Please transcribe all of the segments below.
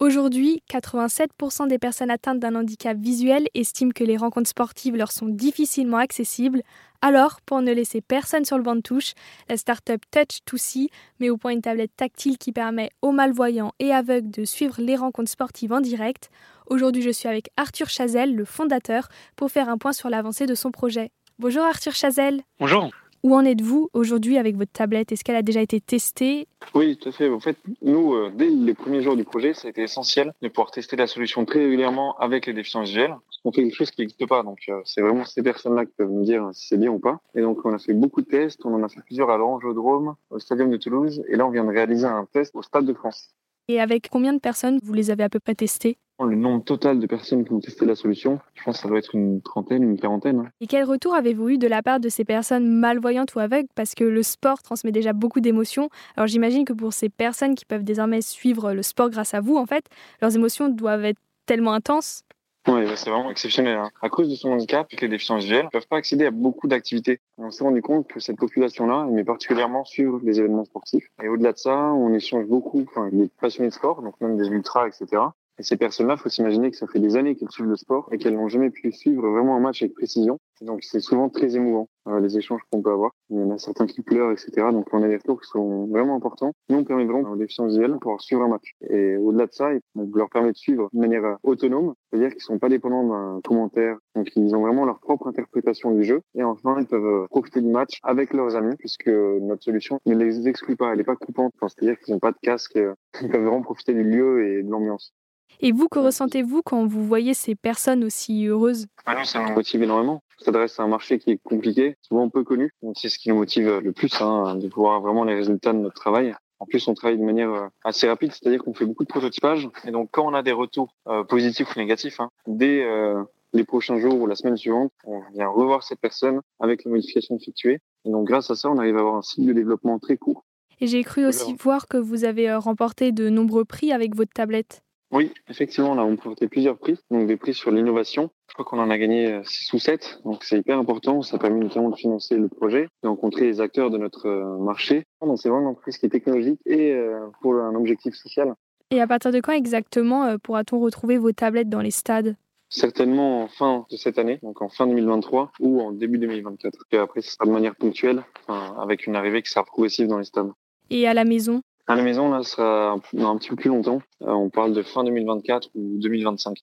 Aujourd'hui, 87% des personnes atteintes d'un handicap visuel estiment que les rencontres sportives leur sont difficilement accessibles. Alors, pour ne laisser personne sur le banc de touche, la start-up Touch2See met au point une tablette tactile qui permet aux malvoyants et aveugles de suivre les rencontres sportives en direct. Aujourd'hui, je suis avec Arthur Chazelle, le fondateur, pour faire un point sur l'avancée de son projet. Bonjour Arthur Chazelle. Bonjour. Où en êtes-vous aujourd'hui avec votre tablette? Est-ce qu'elle a déjà été testée? Oui, tout à fait. En fait, nous, euh, dès les premiers jours du projet, ça a été essentiel de pouvoir tester la solution très régulièrement avec les déficients visuels. On fait quelque chose qui n'existe pas, donc euh, c'est vraiment ces personnes-là qui peuvent nous dire si c'est bien ou pas. Et donc, on a fait beaucoup de tests. On en a fait plusieurs à l'Angiodrome, au Stadium de Toulouse, et là, on vient de réaliser un test au Stade de France. Et avec combien de personnes vous les avez à peu près testées? Le nombre total de personnes qui ont testé la solution, je pense que ça doit être une trentaine, une quarantaine. Hein. Et quel retour avez-vous eu de la part de ces personnes malvoyantes ou aveugles? Parce que le sport transmet déjà beaucoup d'émotions. Alors j'imagine que pour ces personnes qui peuvent désormais suivre le sport grâce à vous, en fait, leurs émotions doivent être tellement intenses. Oui, c'est vraiment exceptionnel. Hein. À cause de son handicap, les déficients visuels ne peuvent pas accéder à beaucoup d'activités. On s'est rendu compte que cette population-là aimait particulièrement suivre les événements sportifs. Et au-delà de ça, on échange beaucoup, enfin, les passionnés de sport, donc même des ultras, etc. Et ces personnes-là, faut s'imaginer que ça fait des années qu'elles suivent le sport et qu'elles n'ont jamais pu suivre vraiment un match avec précision. Donc c'est souvent très émouvant euh, les échanges qu'on peut avoir. Il y en a certains qui pleurent, etc. Donc on a des retours qui sont vraiment importants. Nous on permet vraiment aux déficients visuels de pouvoir suivre un match. Et au-delà de ça, on leur permet de suivre de manière euh, autonome, c'est-à-dire qu'ils sont pas dépendants d'un commentaire. Donc ils ont vraiment leur propre interprétation du jeu. Et enfin ils peuvent euh, profiter du match avec leurs amis puisque notre solution ne les exclut pas, elle n'est pas coupante. c'est-à-dire qu'ils n'ont pas de casque, ils peuvent vraiment profiter du lieu et de l'ambiance. Et vous, que ressentez-vous quand vous voyez ces personnes aussi heureuses? Ah ça nous motive énormément. On s'adresse à un marché qui est compliqué, souvent peu connu. C'est ce qui nous motive le plus, hein, de voir vraiment les résultats de notre travail. En plus, on travaille de manière euh, assez rapide, c'est-à-dire qu'on fait beaucoup de prototypage. Et donc, quand on a des retours euh, positifs ou négatifs, hein, dès euh, les prochains jours ou la semaine suivante, on vient revoir cette personne avec les modifications effectuées. Et donc, grâce à ça, on arrive à avoir un cycle de développement très court. Et j'ai cru aussi voir que vous avez remporté de nombreux prix avec votre tablette. Oui, effectivement, on a remporté plusieurs prix, donc des prix sur l'innovation. Je crois qu'on en a gagné 6 euh, ou 7, donc c'est hyper important. Ça a permis notamment de financer le projet, de rencontrer les acteurs de notre euh, marché. Donc c'est vraiment un prix qui est technologique et euh, pour un objectif social. Et à partir de quand exactement pourra-t-on retrouver vos tablettes dans les stades? Certainement en fin de cette année, donc en fin 2023 ou en début 2024. Et après, ce sera de manière ponctuelle, avec une arrivée qui sera progressive dans les stades. Et à la maison? À la maison, là, ce sera un, petit peu plus longtemps. Euh, on parle de fin 2024 ou 2025.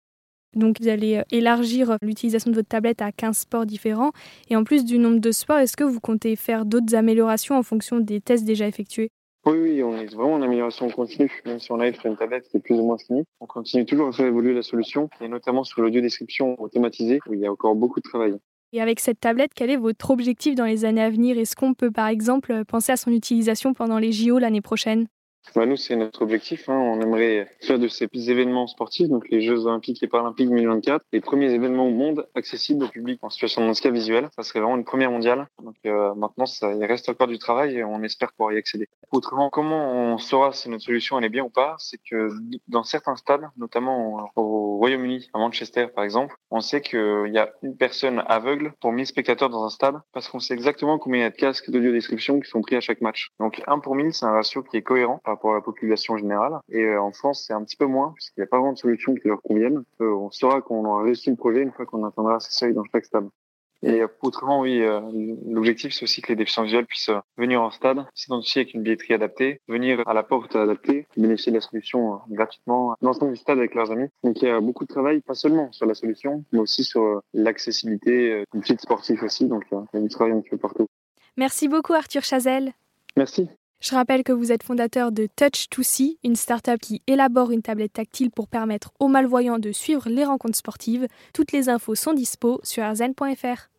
Donc vous allez euh, élargir l'utilisation de votre tablette à 15 sports différents. Et en plus du nombre de sports, est-ce que vous comptez faire d'autres améliorations en fonction des tests déjà effectués? Oui, oui, on est vraiment en amélioration continue. Même si on arrive sur une tablette qui est plus ou moins finie, on continue toujours à faire évoluer la solution, et notamment sur l'audio description automatisée, où il y a encore beaucoup de travail. Et avec cette tablette, quel est votre objectif dans les années à venir? Est-ce qu'on peut par exemple penser à son utilisation pendant les JO l'année prochaine? Bah nous, c'est notre objectif. Hein. On aimerait faire de ces événements sportifs, donc les Jeux Olympiques et Paralympiques 2024, les premiers événements au monde accessibles au public en situation de handicap visuel. Ça serait vraiment une première mondiale. Donc euh, maintenant, ça, il reste encore du travail et on espère pouvoir y accéder. Autrement, comment on saura si notre solution elle est bien ou pas? C'est que dans certains stades, notamment au Royaume-Uni, à Manchester par exemple, on sait qu'il y a une personne aveugle pour 1000 spectateurs dans un stade parce qu'on sait exactement combien il y a de casques d'audio description qui sont pris à chaque match. Donc 1 pour 1000, c'est un ratio qui est cohérent la population générale. Et euh, en France, c'est un petit peu moins, puisqu'il n'y a pas vraiment de solutions qui leur conviennent. Euh, on saura qu'on aura réussi le projet une fois qu'on atteindra ces seuils dans chaque stade. Et euh, autrement, oui, l'objectif, c'est aussi que les déficients visuels puissent venir en stade, s'identifier avec une billetterie adaptée, venir à la porte adaptée, bénéficier de la solution gratuitement dans l'ensemble du stade avec leurs amis. Donc il y a beaucoup de travail, pas seulement sur la solution, mais aussi sur l'accessibilité du site sportif aussi. Donc il y a du travail un peu partout. Merci beaucoup Arthur Chazelle. Merci. Je rappelle que vous êtes fondateur de Touch2See, une start-up qui élabore une tablette tactile pour permettre aux malvoyants de suivre les rencontres sportives. Toutes les infos sont dispo sur arzen.fr.